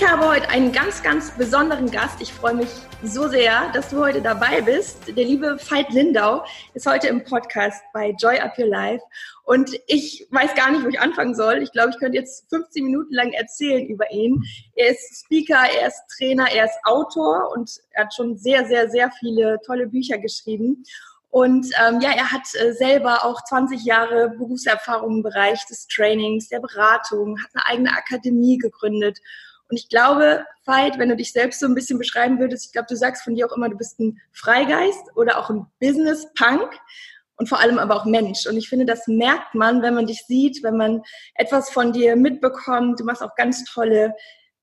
Ich habe heute einen ganz, ganz besonderen Gast. Ich freue mich so sehr, dass du heute dabei bist. Der liebe Veit Lindau ist heute im Podcast bei Joy Up Your Life. Und ich weiß gar nicht, wo ich anfangen soll. Ich glaube, ich könnte jetzt 15 Minuten lang erzählen über ihn. Er ist Speaker, er ist Trainer, er ist Autor und er hat schon sehr, sehr, sehr viele tolle Bücher geschrieben. Und ähm, ja, er hat äh, selber auch 20 Jahre Berufserfahrung im Bereich des Trainings, der Beratung, hat eine eigene Akademie gegründet und ich glaube, Veit, wenn du dich selbst so ein bisschen beschreiben würdest, ich glaube, du sagst von dir auch immer, du bist ein Freigeist oder auch ein Business-Punk und vor allem aber auch Mensch. Und ich finde, das merkt man, wenn man dich sieht, wenn man etwas von dir mitbekommt. Du machst auch ganz tolle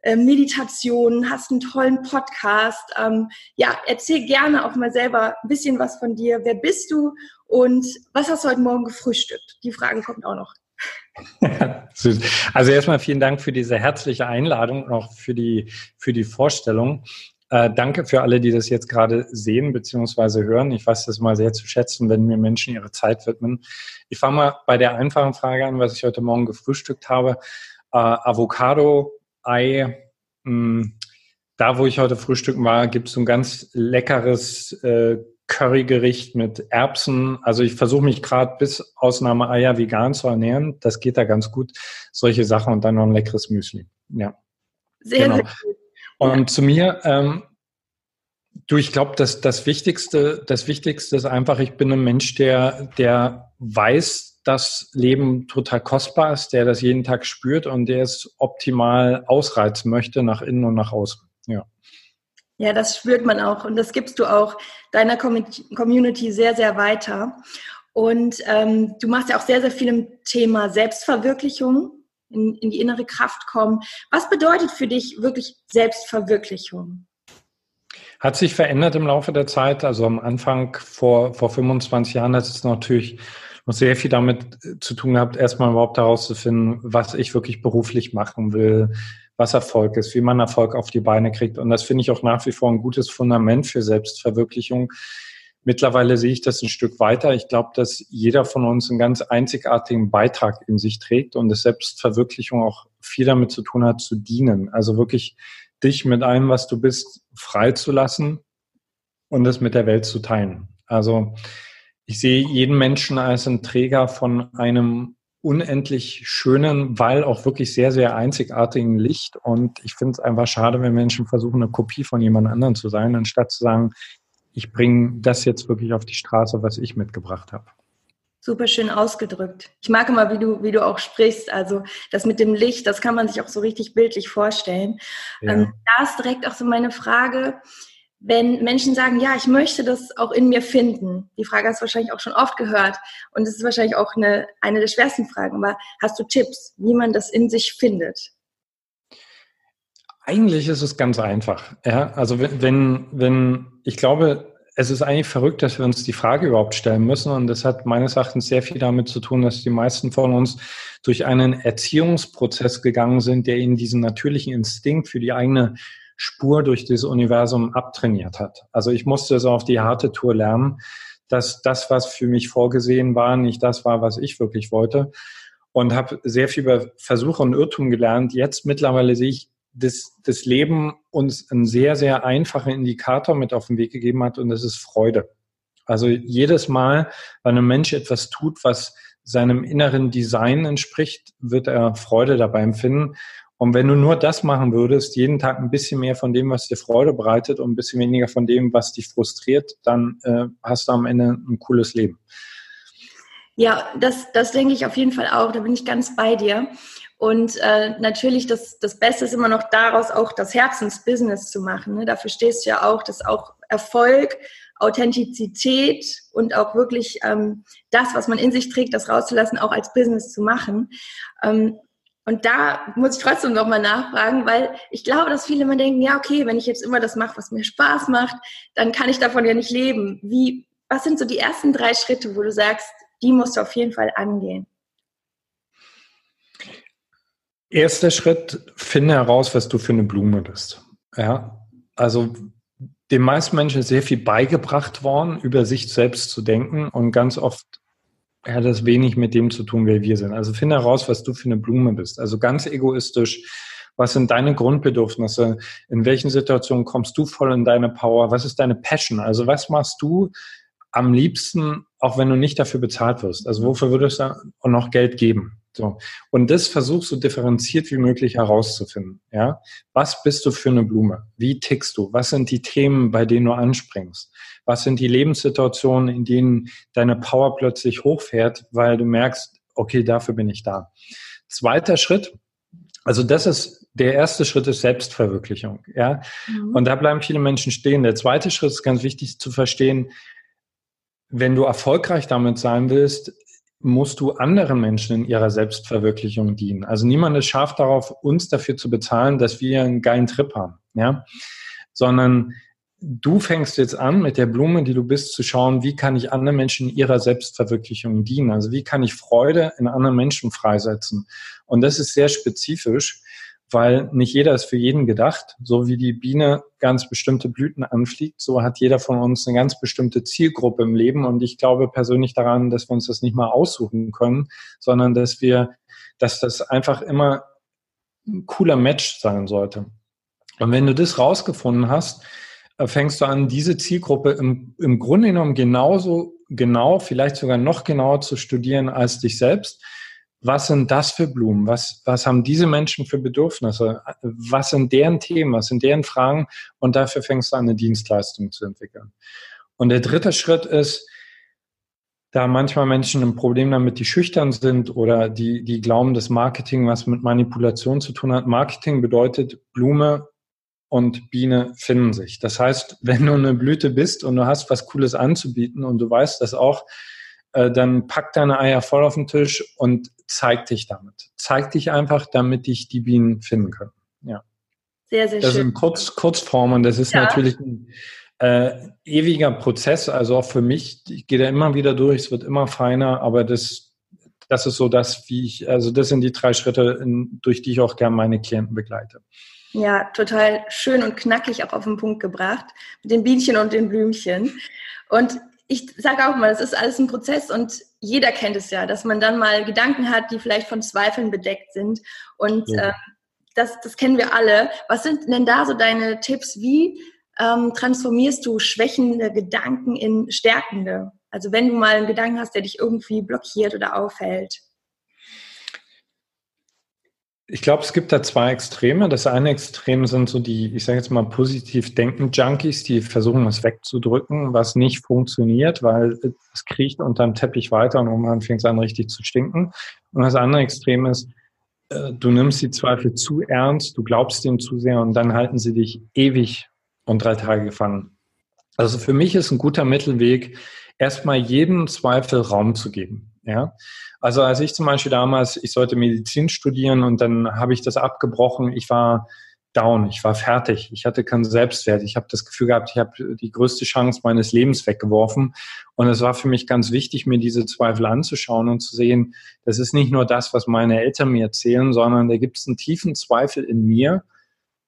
äh, Meditationen, hast einen tollen Podcast. Ähm, ja, erzähl gerne auch mal selber ein bisschen was von dir. Wer bist du und was hast du heute Morgen gefrühstückt? Die Fragen kommen auch noch. also erstmal vielen Dank für diese herzliche Einladung und auch für die, für die Vorstellung. Äh, danke für alle, die das jetzt gerade sehen bzw. hören. Ich weiß das mal sehr zu schätzen, wenn mir Menschen ihre Zeit widmen. Ich fange mal bei der einfachen Frage an, was ich heute Morgen gefrühstückt habe. Äh, Avocado, Ei, mh, hm, da wo ich heute frühstücken war, gibt es so ein ganz leckeres äh, Currygericht mit Erbsen. Also ich versuche mich gerade bis Ausnahme Eier vegan zu ernähren. Das geht da ganz gut. Solche Sachen und dann noch ein leckeres Müsli. Ja. Sehr, genau. sehr gut. Und ja. zu mir, ähm, du, ich glaube, dass das Wichtigste, das Wichtigste ist einfach, ich bin ein Mensch, der, der weiß, dass Leben total kostbar ist, der das jeden Tag spürt und der es optimal ausreizen möchte nach innen und nach außen. Ja. Ja, das spürt man auch und das gibst du auch deiner Community sehr, sehr weiter. Und ähm, du machst ja auch sehr, sehr viel im Thema Selbstverwirklichung, in, in die innere Kraft kommen. Was bedeutet für dich wirklich Selbstverwirklichung? Hat sich verändert im Laufe der Zeit. Also am Anfang vor, vor 25 Jahren hat es natürlich noch sehr viel damit zu tun gehabt, erstmal überhaupt herauszufinden, was ich wirklich beruflich machen will, was Erfolg ist, wie man Erfolg auf die Beine kriegt. Und das finde ich auch nach wie vor ein gutes Fundament für Selbstverwirklichung. Mittlerweile sehe ich das ein Stück weiter. Ich glaube, dass jeder von uns einen ganz einzigartigen Beitrag in sich trägt und dass Selbstverwirklichung auch viel damit zu tun hat, zu dienen. Also wirklich dich mit allem, was du bist, freizulassen und es mit der Welt zu teilen. Also ich sehe jeden Menschen als ein Träger von einem unendlich schönen, weil auch wirklich sehr, sehr einzigartigen Licht. Und ich finde es einfach schade, wenn Menschen versuchen, eine Kopie von jemand anderem zu sein, anstatt zu sagen, ich bringe das jetzt wirklich auf die Straße, was ich mitgebracht habe. Super schön ausgedrückt. Ich mag immer, wie du, wie du auch sprichst. Also das mit dem Licht, das kann man sich auch so richtig bildlich vorstellen. Ja. Ähm, da ist direkt auch so meine Frage wenn Menschen sagen, ja, ich möchte das auch in mir finden. Die Frage hast du wahrscheinlich auch schon oft gehört und es ist wahrscheinlich auch eine, eine der schwersten Fragen. Aber hast du Tipps, wie man das in sich findet? Eigentlich ist es ganz einfach. Ja, also wenn, wenn, wenn ich glaube, es ist eigentlich verrückt, dass wir uns die Frage überhaupt stellen müssen. Und das hat meines Erachtens sehr viel damit zu tun, dass die meisten von uns durch einen Erziehungsprozess gegangen sind, der ihnen diesen natürlichen Instinkt für die eigene Spur durch das Universum abtrainiert hat. Also ich musste es auf die harte Tour lernen, dass das, was für mich vorgesehen war, nicht das war, was ich wirklich wollte. Und habe sehr viel über Versuche und Irrtum gelernt. Jetzt mittlerweile sehe ich, dass das Leben uns einen sehr, sehr einfachen Indikator mit auf den Weg gegeben hat und das ist Freude. Also jedes Mal, wenn ein Mensch etwas tut, was seinem inneren Design entspricht, wird er Freude dabei empfinden. Und wenn du nur das machen würdest, jeden Tag ein bisschen mehr von dem, was dir Freude bereitet und ein bisschen weniger von dem, was dich frustriert, dann äh, hast du am Ende ein cooles Leben. Ja, das, das denke ich auf jeden Fall auch. Da bin ich ganz bei dir. Und äh, natürlich, das, das Beste ist immer noch daraus auch das Herzensbusiness zu machen. Ne? Dafür stehst du ja auch, dass auch Erfolg, Authentizität und auch wirklich ähm, das, was man in sich trägt, das rauszulassen, auch als Business zu machen. Ähm, Und da muss ich trotzdem nochmal nachfragen, weil ich glaube, dass viele immer denken, ja, okay, wenn ich jetzt immer das mache, was mir Spaß macht, dann kann ich davon ja nicht leben. Wie, was sind so die ersten drei Schritte, wo du sagst, die musst du auf jeden Fall angehen? Erster Schritt, finde heraus, was du für eine Blume bist. Ja, also den meisten Menschen ist sehr viel beigebracht worden, über sich selbst zu denken und ganz oft hat das wenig mit dem zu tun, wer wir sind. Also finde heraus, was du für eine Blume bist. Also ganz egoistisch. Was sind deine Grundbedürfnisse? In welchen Situationen kommst du voll in deine Power? Was ist deine Passion? Also was machst du am liebsten, auch wenn du nicht dafür bezahlt wirst? Also wofür würdest du noch Geld geben? So. Und das versuchst du differenziert wie möglich herauszufinden. Ja? Was bist du für eine Blume? Wie tickst du? Was sind die Themen, bei denen du anspringst? Was sind die Lebenssituationen, in denen deine Power plötzlich hochfährt, weil du merkst, okay, dafür bin ich da. Zweiter Schritt, also das ist der erste Schritt ist Selbstverwirklichung, ja. Mhm. Und da bleiben viele Menschen stehen. Der zweite Schritt ist ganz wichtig zu verstehen. Wenn du erfolgreich damit sein willst, musst du anderen Menschen in ihrer Selbstverwirklichung dienen. Also niemand ist scharf darauf, uns dafür zu bezahlen, dass wir einen geilen Trip haben, ja, sondern du fängst jetzt an, mit der Blume, die du bist, zu schauen, wie kann ich anderen Menschen in ihrer Selbstverwirklichung dienen? Also wie kann ich Freude in anderen Menschen freisetzen? Und das ist sehr spezifisch weil nicht jeder ist für jeden gedacht. So wie die Biene ganz bestimmte Blüten anfliegt, so hat jeder von uns eine ganz bestimmte Zielgruppe im Leben. Und ich glaube persönlich daran, dass wir uns das nicht mal aussuchen können, sondern dass wir, dass das einfach immer ein cooler Match sein sollte. Und wenn du das rausgefunden hast, äh, fängst du an, diese Zielgruppe im, im Grunde genommen genauso genau, vielleicht sogar noch genauer zu studieren als dich selbst was sind das für Blumen? Was, was haben diese Menschen für Bedürfnisse? Was sind deren Themen? Was sind deren Fragen? Und dafür fängst du an, eine Dienstleistung zu entwickeln. Und der dritte Schritt ist, da manchmal Menschen ein Problem damit, die schüchtern sind oder die, die glauben, dass Marketing was mit Manipulation zu tun hat. Marketing bedeutet, Blume und Biene finden sich. Das heißt, wenn du eine Blüte bist und du hast was Cooles anzubieten und du weißt das auch, äh, dann pack deine Eier voll auf den Tisch und zeig dich damit. Zeig dich einfach, damit dich die Bienen finden können. Ja. Sehr, sehr das schön. Das in Kurz, Kurzform und das ist ja. natürlich ein äh, ewiger Prozess. Also auch für mich, ich gehe da immer wieder durch, es wird immer feiner, aber das, das ist so das, wie ich, also das sind die drei Schritte, in, durch die ich auch gerne meine Klienten begleite. Ja, total schön und knackig auch auf den Punkt gebracht mit den Bienchen und den Blümchen. Und ich sage auch mal, es ist alles ein Prozess und jeder kennt es ja, dass man dann mal Gedanken hat, die vielleicht von Zweifeln bedeckt sind. Und ja. äh, das, das kennen wir alle. Was sind denn da so deine Tipps? Wie ähm, transformierst du schwächende Gedanken in stärkende? Also wenn du mal einen Gedanken hast, der dich irgendwie blockiert oder aufhält. Ich glaube, es gibt da zwei Extreme. Das eine Extrem sind so die, ich sage jetzt mal, positiv denken Junkies, die versuchen, es wegzudrücken, was nicht funktioniert, weil es kriecht unterm Teppich weiter und irgendwann fängt es an, richtig zu stinken. Und das andere Extrem ist, äh, du nimmst die Zweifel zu ernst, du glaubst ihnen zu sehr und dann halten sie dich ewig und drei Tage gefangen. Also für mich ist ein guter Mittelweg, erstmal jedem Zweifel Raum zu geben. Ja, also als ich zum Beispiel damals, ich sollte Medizin studieren und dann habe ich das abgebrochen. Ich war down, ich war fertig, ich hatte keinen Selbstwert. Ich habe das Gefühl gehabt, ich habe die größte Chance meines Lebens weggeworfen. Und es war für mich ganz wichtig, mir diese Zweifel anzuschauen und zu sehen, das ist nicht nur das, was meine Eltern mir erzählen, sondern da gibt es einen tiefen Zweifel in mir,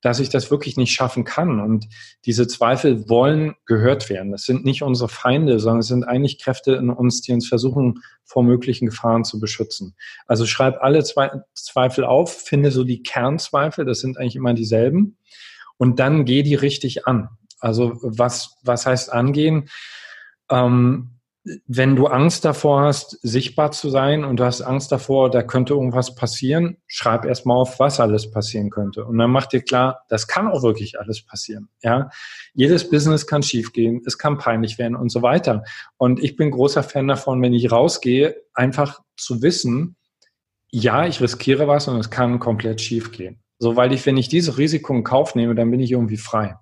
dass ich das wirklich nicht schaffen kann. Und diese Zweifel wollen gehört werden. Das sind nicht unsere Feinde, sondern es sind eigentlich Kräfte in uns, die uns versuchen, vor möglichen Gefahren zu beschützen. Also schreib alle Zweifel auf, finde so die Kernzweifel, das sind eigentlich immer dieselben. Und dann geh die richtig an. Also was, was heißt angehen? Ähm, wenn du Angst davor hast, sichtbar zu sein und du hast Angst davor, da könnte irgendwas passieren, schreib erstmal auf, was alles passieren könnte. Und dann mach dir klar, das kann auch wirklich alles passieren. Ja, jedes Business kann schiefgehen, es kann peinlich werden und so weiter. Und ich bin großer Fan davon, wenn ich rausgehe, einfach zu wissen, ja, ich riskiere was und es kann komplett schiefgehen. So, weil ich, wenn ich dieses Risiko in Kauf nehme, dann bin ich irgendwie frei.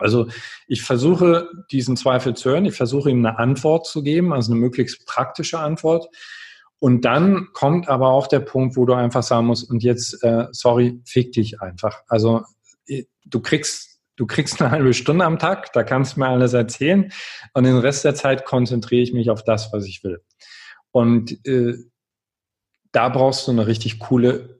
Also ich versuche diesen Zweifel zu hören, ich versuche ihm eine Antwort zu geben, also eine möglichst praktische Antwort. Und dann kommt aber auch der Punkt, wo du einfach sagen musst, und jetzt, äh, sorry, fick dich einfach. Also äh, du kriegst, du kriegst eine halbe Stunde am Tag, da kannst du mir alles erzählen. Und den Rest der Zeit konzentriere ich mich auf das, was ich will. Und äh, da brauchst du eine richtig coole,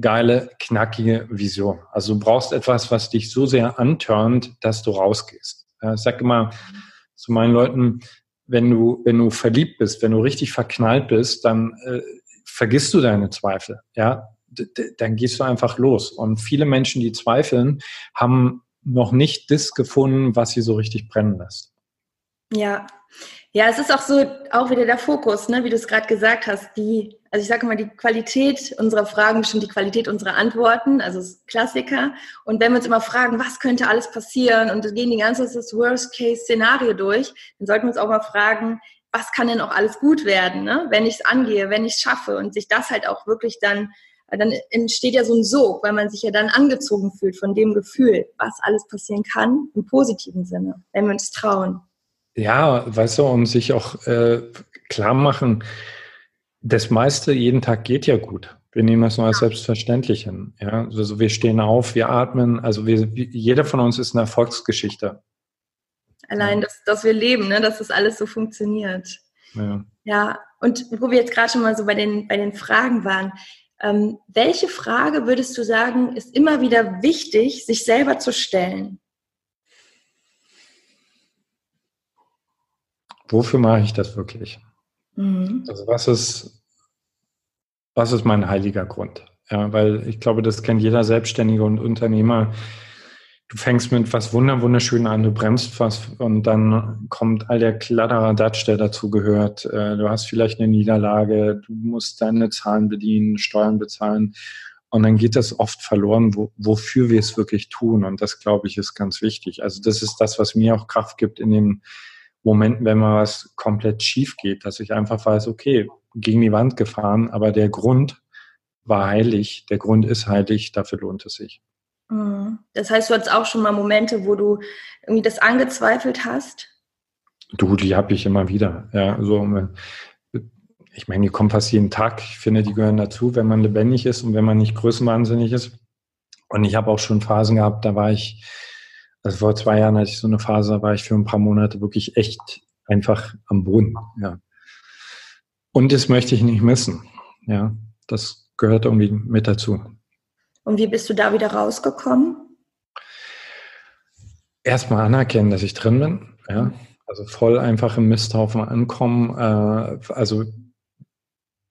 geile, knackige Vision. Also du brauchst etwas, was dich so sehr antörnt, dass du rausgehst. Ich sage immer zu meinen Leuten, wenn du, wenn du verliebt bist, wenn du richtig verknallt bist, dann äh, vergisst du deine Zweifel, ja. Dann gehst du einfach los. Und viele Menschen, die zweifeln, haben noch nicht das gefunden, was sie so richtig brennen lässt. Ja, ja, es ist auch so, auch wieder der Fokus, ne, wie du es gerade gesagt hast, die, also ich sage mal, die Qualität unserer Fragen bestimmt die Qualität unserer Antworten, also Klassiker. Und wenn wir uns immer fragen, was könnte alles passieren und gehen die ganze das Worst-Case-Szenario durch, dann sollten wir uns auch mal fragen, was kann denn auch alles gut werden, ne? wenn ich es angehe, wenn ich es schaffe und sich das halt auch wirklich dann, dann entsteht ja so ein Sog, weil man sich ja dann angezogen fühlt von dem Gefühl, was alles passieren kann, im positiven Sinne, wenn wir uns trauen. Ja, weißt du, und sich auch äh, klar machen, das meiste jeden Tag geht ja gut. Wir nehmen das nur als selbstverständlich hin. Ja? Also wir stehen auf, wir atmen, also wir, jeder von uns ist eine Erfolgsgeschichte. Allein, dass, dass wir leben, ne? dass das alles so funktioniert. Ja. ja, und wo wir jetzt gerade schon mal so bei den, bei den Fragen waren, ähm, welche Frage würdest du sagen, ist immer wieder wichtig, sich selber zu stellen? Wofür mache ich das wirklich? Mhm. Also was ist, was ist mein heiliger Grund? Ja, weil ich glaube, das kennt jeder Selbstständige und Unternehmer. Du fängst mit was wunderschön an, du bremst was und dann kommt all der Kladderadatsch, der dazu gehört. Äh, du hast vielleicht eine Niederlage, du musst deine Zahlen bedienen, Steuern bezahlen und dann geht das oft verloren, wo, wofür wir es wirklich tun. Und das, glaube ich, ist ganz wichtig. Also das ist das, was mir auch Kraft gibt in den Momenten, wenn mal was komplett schief geht, dass ich einfach weiß, okay, gegen die Wand gefahren, aber der Grund war heilig, der Grund ist heilig, dafür lohnt es sich. Mhm. Das heißt, du hattest auch schon mal Momente, wo du irgendwie das angezweifelt hast? Du, die habe ich immer wieder. Ja, so, ich meine, die kommen fast jeden Tag. Ich finde, die gehören dazu, wenn man lebendig ist und wenn man nicht größenwahnsinnig ist. Und ich habe auch schon Phasen gehabt, da war ich also vor zwei Jahren hatte ich so eine Phase, da war ich für ein paar Monate wirklich echt einfach am Boden. Ja. Und das möchte ich nicht missen. Ja, das gehört irgendwie mit dazu. Und wie bist du da wieder rausgekommen? Erstmal anerkennen, dass ich drin bin. Ja, also voll einfach im Misthaufen ankommen. Äh, also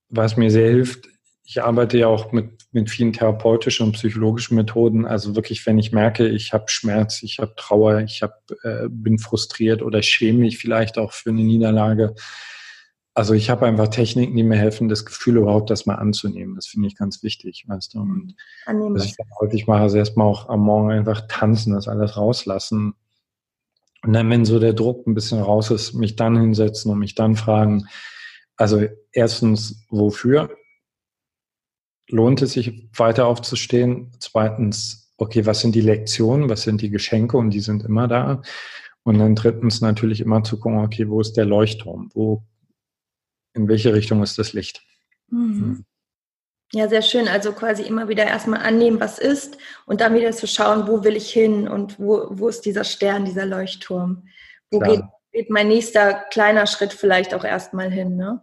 was mir sehr hilft, ich arbeite ja auch mit, mit vielen therapeutischen und psychologischen Methoden. Also wirklich, wenn ich merke, ich habe Schmerz, ich habe Trauer, ich hab, äh, bin frustriert oder schäme mich vielleicht auch für eine Niederlage. Also ich habe einfach Techniken, die mir helfen, das Gefühl überhaupt erstmal anzunehmen. Das finde ich ganz wichtig, weißt du. Und was ich häufig mache, ist erstmal auch am Morgen einfach tanzen, das alles rauslassen. Und dann, wenn so der Druck ein bisschen raus ist, mich dann hinsetzen und mich dann fragen, also erstens, wofür? Lohnt es sich weiter aufzustehen? Zweitens, okay, was sind die Lektionen, was sind die Geschenke und die sind immer da. Und dann drittens natürlich immer zu gucken, okay, wo ist der Leuchtturm? Wo, in welche Richtung ist das Licht? Mhm. Hm. Ja, sehr schön. Also quasi immer wieder erstmal annehmen, was ist und dann wieder zu schauen, wo will ich hin und wo, wo ist dieser Stern, dieser Leuchtturm? Wo geht, geht, mein nächster kleiner Schritt vielleicht auch erstmal hin, ne?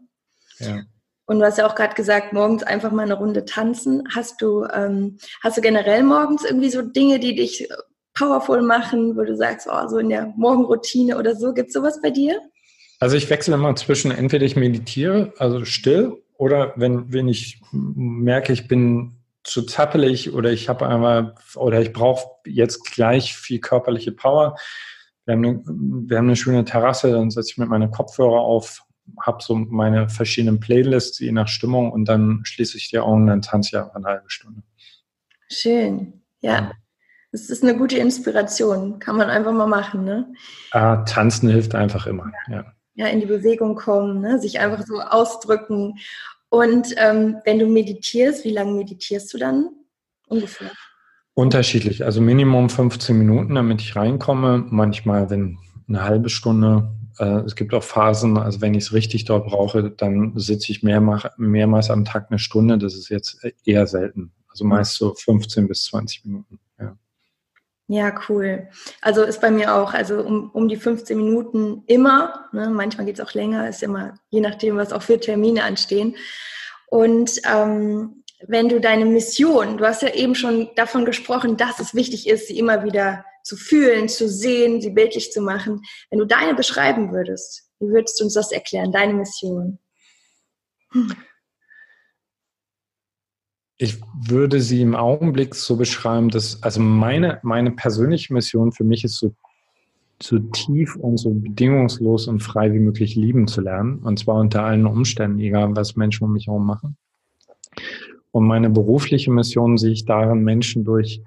Ja. Und du hast ja auch gerade gesagt, morgens einfach mal eine Runde tanzen. Hast du, ähm, hast du generell morgens irgendwie so Dinge, die dich powerful machen, wo du sagst, oh, so in der Morgenroutine oder so? Gibt es sowas bei dir? Also ich wechsle immer zwischen, entweder ich meditiere, also still, oder wenn, wenn ich merke, ich bin zu zappelig oder ich habe einmal oder ich brauche jetzt gleich viel körperliche Power. Wir haben, eine, wir haben eine schöne Terrasse, dann setze ich mit meinen Kopfhörer auf, habe so meine verschiedenen Playlists, je nach Stimmung und dann schließe ich die Augen und dann tanze ich einfach eine halbe Stunde. Schön, ja. Das ist eine gute Inspiration. Kann man einfach mal machen, ne? Ah, tanzen hilft einfach immer, ja. Ja, in die Bewegung kommen, ne? sich einfach so ausdrücken. Und ähm, wenn du meditierst, wie lange meditierst du dann ungefähr? Unterschiedlich, also Minimum 15 Minuten, damit ich reinkomme. Manchmal, wenn eine halbe Stunde, Äh, es gibt auch Phasen, also wenn ich es richtig dort brauche, dann sitze ich mehrmals, mehrmals am Tag eine Stunde. Das ist jetzt eher selten. Also meist so 15 bis 20 Minuten. Ja. Ja, cool. Also ist bei mir auch, also um, um die 15 Minuten immer, ne, manchmal geht es auch länger, ist immer, je nachdem, was auch für Termine anstehen. Und ähm, wenn du deine Mission, du hast ja eben schon davon gesprochen, dass es wichtig ist, sie immer wieder zu fühlen, zu sehen, sie bildlich zu machen. Wenn du deine beschreiben würdest, wie würdest du uns das erklären, deine Mission? Hm. Ich würde sie im Augenblick so beschreiben, dass, also meine, meine persönliche Mission für mich ist so, so tief und so bedingungslos und frei wie möglich lieben zu lernen. Und zwar unter allen Umständen, egal was Menschen um mich herum machen. Und meine berufliche Mission sehe ich darin, Menschen durch,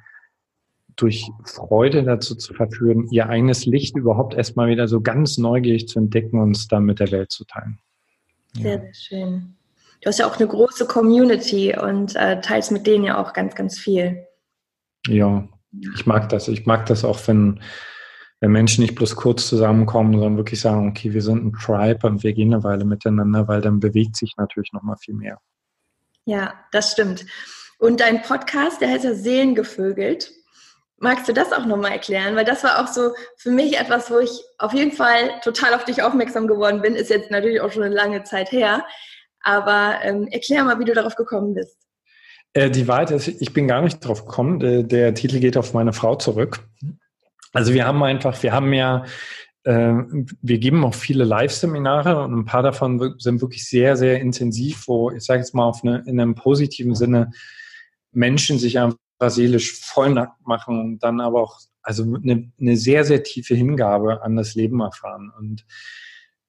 durch Freude dazu zu verführen, ihr eigenes Licht überhaupt erstmal wieder so ganz neugierig zu entdecken und es dann mit der Welt zu teilen. Sehr, sehr schön. Du hast ja auch eine große Community und äh, teilst mit denen ja auch ganz, ganz viel. Ja, ich mag das. Ich mag das auch, wenn, wenn Menschen nicht bloß kurz zusammenkommen, sondern wirklich sagen, okay, wir sind ein Tribe und wir gehen eine Weile miteinander, weil dann bewegt sich natürlich noch mal viel mehr. Ja, das stimmt. Und dein Podcast, der heißt ja Seelengevögelt. Magst du das auch nochmal erklären? Weil das war auch so für mich etwas, wo ich auf jeden Fall total auf dich aufmerksam geworden bin. Ist jetzt natürlich auch schon eine lange Zeit her. Aber ähm, erklär mal, wie du darauf gekommen bist. Äh, die Wahrheit ist, ich bin gar nicht drauf gekommen. Der, der, Titel geht auf meine Frau zurück. Also wir haben einfach, wir haben ja, äh, wir geben auch viele Live-Seminare und ein paar davon sind wirklich sehr, sehr intensiv, wo ich sage jetzt mal auf eine, in einem positiven Sinne Menschen sich einfach seelisch vollnackt machen und dann aber auch also eine, eine sehr, sehr tiefe Hingabe an das Leben erfahren. Und,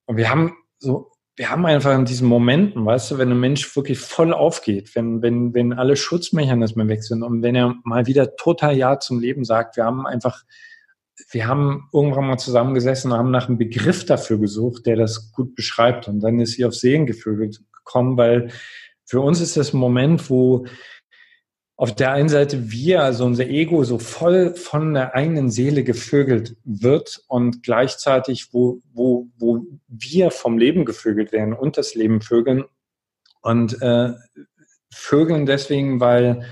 und wir haben so wir haben einfach in diesen Momenten, weißt du, wenn ein Mensch wirklich voll aufgeht, wenn, wenn, wenn alle Schutzmechanismen weg sind und wenn er mal wieder total Ja zum Leben sagt, wir haben einfach, wir haben irgendwann mal zusammengesessen und haben nach einem Begriff dafür gesucht, der das gut beschreibt. Und dann ist sie auf Seelengefühl gekommen, weil für uns ist das ein Moment, wo auf der einen Seite wir, also unser Ego, so voll von der eigenen Seele gevögelt wird und gleichzeitig, wo, wo, wo wir vom Leben gevögelt werden und das Leben vögeln. Und äh, vögeln deswegen, weil,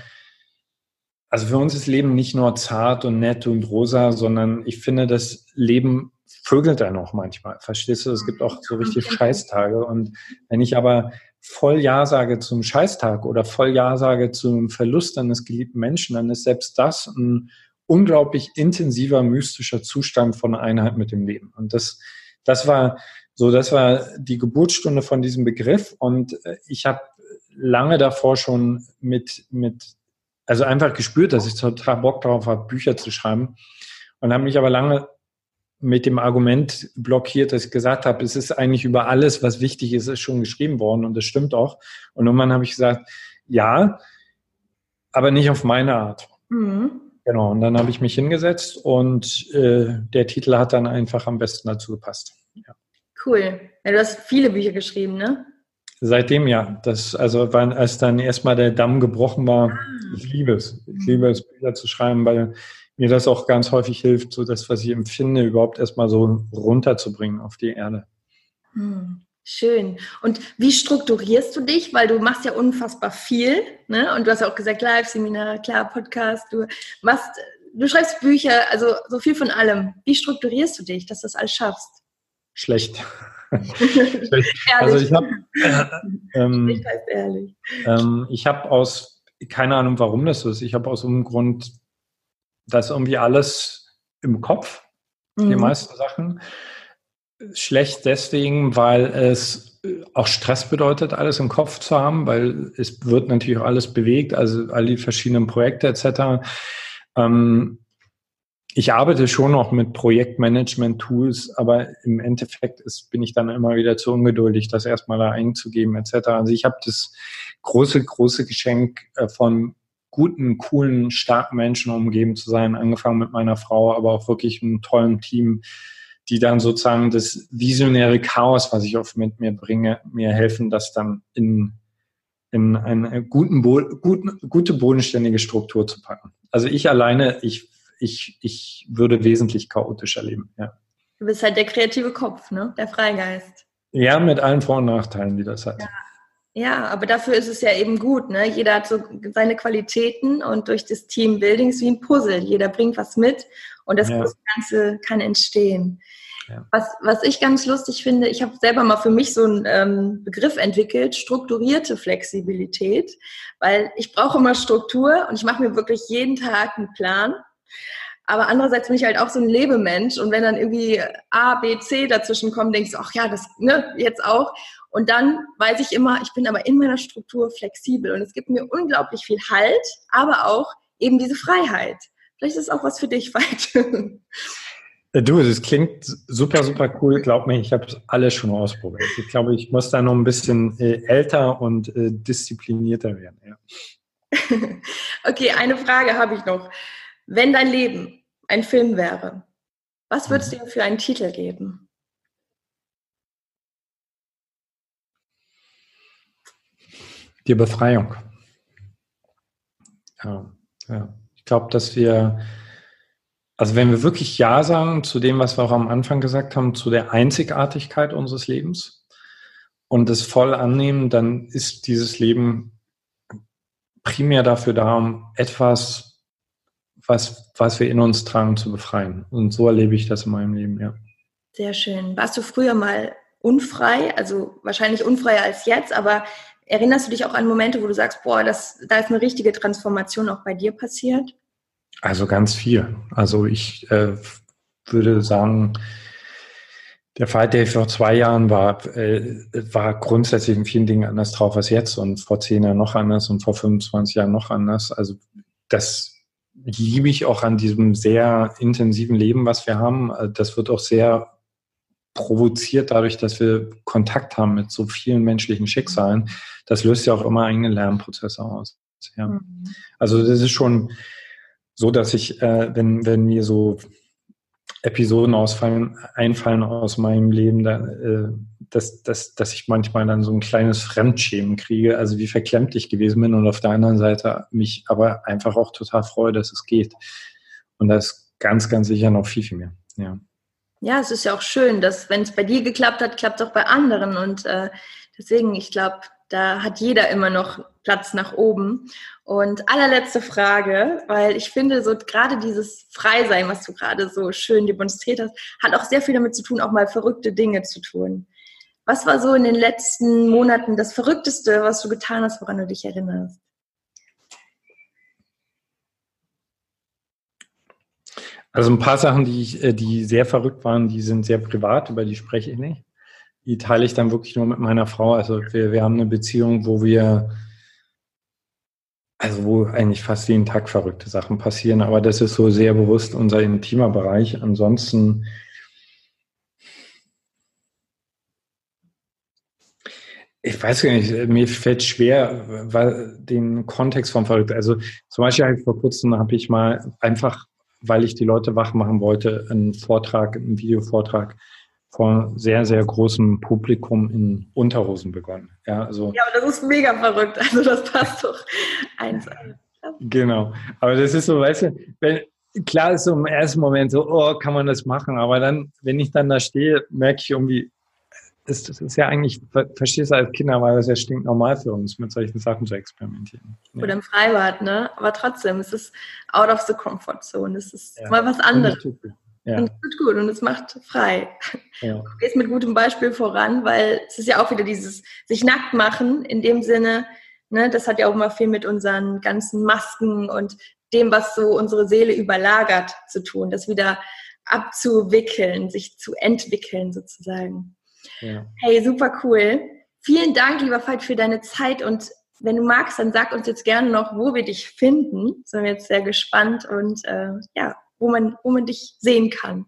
also für uns ist Leben nicht nur zart und nett und rosa, sondern ich finde, das Leben vögelt einen auch manchmal. Verstehst du? Es gibt auch so richtig Scheißtage. Und wenn ich aber voll Ja sage zum Scheißtag oder voll Ja sage zum Verlust eines geliebten Menschen, dann ist selbst das ein unglaublich intensiver, mystischer Zustand von Einheit mit dem Leben. Und das, das war so, das war die Geburtsstunde von diesem Begriff. Und äh, ich habe lange davor schon mit, mit, also einfach gespürt, dass ich total Bock darauf habe, Bücher zu schreiben. Und habe mich aber lange mit dem Argument blockiert, dass ich gesagt habe, es ist eigentlich über alles, was wichtig ist, ist schon geschrieben worden und das stimmt auch. Und irgendwann habe ich gesagt, ja, aber nicht auf meine Art. Mhm. Genau, und dann habe ich mich hingesetzt und äh, der Titel hat dann einfach am besten dazu gepasst. Ja. Cool. Ja, du hast viele Bücher geschrieben, ne? Seitdem ja. Das, also als dann erstmal der Damm gebrochen war, ah. ich liebe es. Ich liebe es, Bücher zu schreiben, weil mir das auch ganz häufig hilft, so das, was ich empfinde, überhaupt erstmal so runterzubringen auf die Erde. Hm, schön. Und wie strukturierst du dich? Weil du machst ja unfassbar viel, ne? Und du hast ja auch gesagt, Live-Seminar, klar, Podcast, du machst, du schreibst Bücher, also so viel von allem. Wie strukturierst du dich, dass du das alles schaffst? Schlecht. Schlecht. also ich habe äh, ähm, ähm, ich habe aus keine Ahnung, warum das so ist. Ich habe aus einem Grund da ist irgendwie alles im Kopf, mhm. die meisten Sachen. Schlecht deswegen, weil es auch Stress bedeutet, alles im Kopf zu haben, weil es wird natürlich auch alles bewegt, also all die verschiedenen Projekte etc. Ähm, ich arbeite schon noch mit Projektmanagement-Tools, aber im Endeffekt ist, bin ich dann immer wieder zu ungeduldig, das erstmal da einzugeben etc. Also ich habe das große, große Geschenk äh, von guten, coolen, starken Menschen umgeben zu sein, angefangen mit meiner Frau, aber auch wirklich einem tollen Team, die dann sozusagen das visionäre Chaos, was ich oft mit mir bringe, mir helfen, das dann in, in eine guten, guten, gute bodenständige Struktur zu packen. Also ich alleine, ich, ich, ich würde wesentlich chaotischer leben, ja. Du bist halt der kreative Kopf, ne? Der Freigeist. Ja, mit allen Vor- und Nachteilen, die das hat. Ja. Ja, aber dafür ist es ja eben gut. Ne? Jeder hat so seine Qualitäten und durch das Teambuilding ist wie ein Puzzle. Jeder bringt was mit und das ja. Ganze kann entstehen. Ja. Was, was ich ganz lustig finde, ich habe selber mal für mich so einen ähm, Begriff entwickelt, strukturierte Flexibilität, weil ich brauche immer Struktur und ich mache mir wirklich jeden Tag einen Plan. Aber andererseits bin ich halt auch so ein Lebemensch und wenn dann irgendwie A, B, C dazwischen kommen, denkst du, ach ja, das ne, jetzt auch. Und dann weiß ich immer, ich bin aber in meiner Struktur flexibel und es gibt mir unglaublich viel Halt, aber auch eben diese Freiheit. Vielleicht ist es auch was für dich, Veit. Du, das klingt super, super cool. Glaub mir, ich habe es alles schon ausprobiert. Ich glaube, ich muss da noch ein bisschen äh, älter und äh, disziplinierter werden. Ja. okay, eine Frage habe ich noch. Wenn dein Leben ein Film wäre, was würdest du mhm. ihm für einen Titel geben? Die Befreiung. Ja, ja. Ich glaube, dass wir, also wenn wir wirklich Ja sagen zu dem, was wir auch am Anfang gesagt haben, zu der Einzigartigkeit unseres Lebens und es voll annehmen, dann ist dieses Leben primär dafür da, um etwas, was, was wir in uns tragen, zu befreien. Und so erlebe ich das in meinem Leben, ja. Sehr schön. Warst du früher mal unfrei, also wahrscheinlich unfreier als jetzt, aber Erinnerst du dich auch an Momente, wo du sagst, boah, das, da ist eine richtige Transformation auch bei dir passiert? Also ganz viel. Also ich äh, würde sagen, der Fight Day vor zwei Jahren war, äh, war grundsätzlich in vielen Dingen anders drauf als jetzt und vor zehn Jahren noch anders und vor 25 Jahren noch anders. Also das liebe ich auch an diesem sehr intensiven Leben, was wir haben. Das wird auch sehr provoziert dadurch, dass wir Kontakt haben mit so vielen menschlichen Schicksalen. Das löst ja auch immer eigene Lernprozesse aus. Ja. Mhm. Also das ist schon so, dass ich, äh, wenn, wenn mir so Episoden ausfallen, einfallen aus meinem Leben, da, äh, dass, dass, dass ich manchmal dann so ein kleines Fremdschämen kriege, also wie verklemmt ich gewesen bin und auf der anderen Seite mich aber einfach auch total freue, dass es geht. Und da ist ganz, ganz sicher noch viel, viel mehr. Ja ja, es ist ja auch schön, dass wenn es bei dir geklappt hat, klappt es auch bei anderen. Und äh, deswegen, ich glaube, da hat jeder immer noch Platz nach oben. Und allerletzte Frage, weil ich finde, so gerade dieses Freisein, was du gerade so schön demonstriert hast, hat auch sehr viel damit zu tun, auch mal verrückte Dinge zu tun. Was war so in den letzten Monaten das Verrückteste, was du getan hast, woran du dich erinnerst? Also ein paar Sachen, die, ich, äh, die sehr verrückt waren, die sind sehr privat, über die spreche ich nicht. Die teile ich dann wirklich nur mit meiner Frau. Also wir, wir haben eine Beziehung, wo wir, also wo eigentlich fast jeden Tag verrückte Sachen passieren, aber das ist so sehr bewusst unser intimer Bereich. Ansonsten ich weiß gar nicht, mir fällt schwer, weil den Kontext von verrückt. Also zum Beispiel vor kurzem habe ich mal einfach weil ich die Leute wach machen wollte, einen Vortrag, einen Videovortrag vor sehr, sehr großem Publikum in Unterhosen begonnen. Ja, also, ja aber das ist mega verrückt. Also das passt doch eins. Genau. Aber das ist so, weißt du, wenn, klar ist so im ersten Moment so, oh, kann man das machen. Aber dann, wenn ich dann da stehe, merke ich irgendwie, das, das ist ja eigentlich, verstehst du als Kinder, weil das ja stinknormal für uns, mit solchen Sachen zu experimentieren. Ja. Oder im Freibad, ne? Aber trotzdem, es ist out of the comfort zone. Es ist ja. mal was anderes. Und ja. Und es tut gut und es macht frei. Ja. Du gehst mit gutem Beispiel voran, weil es ist ja auch wieder dieses sich nackt machen in dem Sinne, ne, das hat ja auch immer viel mit unseren ganzen Masken und dem, was so unsere Seele überlagert, zu tun, das wieder abzuwickeln, sich zu entwickeln sozusagen. Ja. Hey, super cool. Vielen Dank, lieber Veit, für deine Zeit und wenn du magst, dann sag uns jetzt gerne noch, wo wir dich finden. Sind wir jetzt sehr gespannt und äh, ja, wo man, wo man dich sehen kann.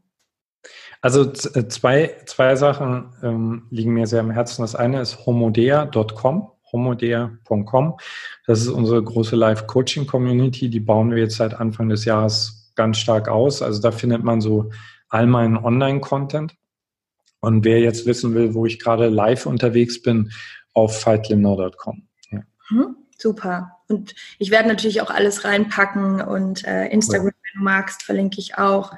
Also äh, zwei, zwei Sachen ähm, liegen mir sehr am Herzen. Das eine ist homodea.com, homodea.com. Das ist unsere große Live-Coaching-Community. Die bauen wir jetzt seit Anfang des Jahres ganz stark aus. Also da findet man so all meinen Online-Content. Und wer jetzt wissen will, wo ich gerade live unterwegs bin, auf fightlindau.com. Ja. Hm, super. Und ich werde natürlich auch alles reinpacken und äh, Instagram. Wenn du magst, verlinke ich auch.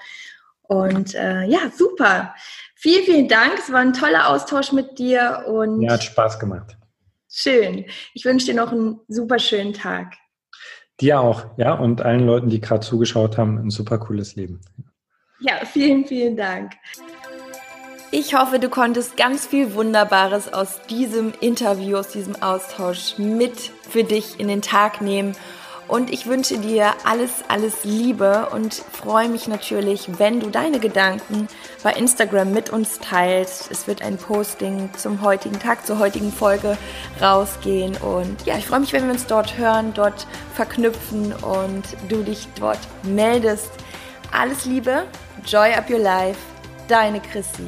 Und äh, ja, super. Vielen, vielen Dank. Es war ein toller Austausch mit dir und ja, hat Spaß gemacht. Schön. Ich wünsche dir noch einen super schönen Tag. Dir auch, ja, und allen Leuten, die gerade zugeschaut haben, ein super cooles Leben. Ja, vielen, vielen Dank. Ich hoffe, du konntest ganz viel Wunderbares aus diesem Interview, aus diesem Austausch mit für dich in den Tag nehmen und ich wünsche dir alles, alles Liebe und freue mich natürlich, wenn du deine Gedanken bei Instagram mit uns teilst. Es wird ein Posting zum heutigen Tag, zur heutigen Folge rausgehen. Und ja, ich freue mich, wenn wir uns dort hören, dort verknüpfen und du dich dort meldest. Alles Liebe, Joy Up Your Life, deine Chrissy.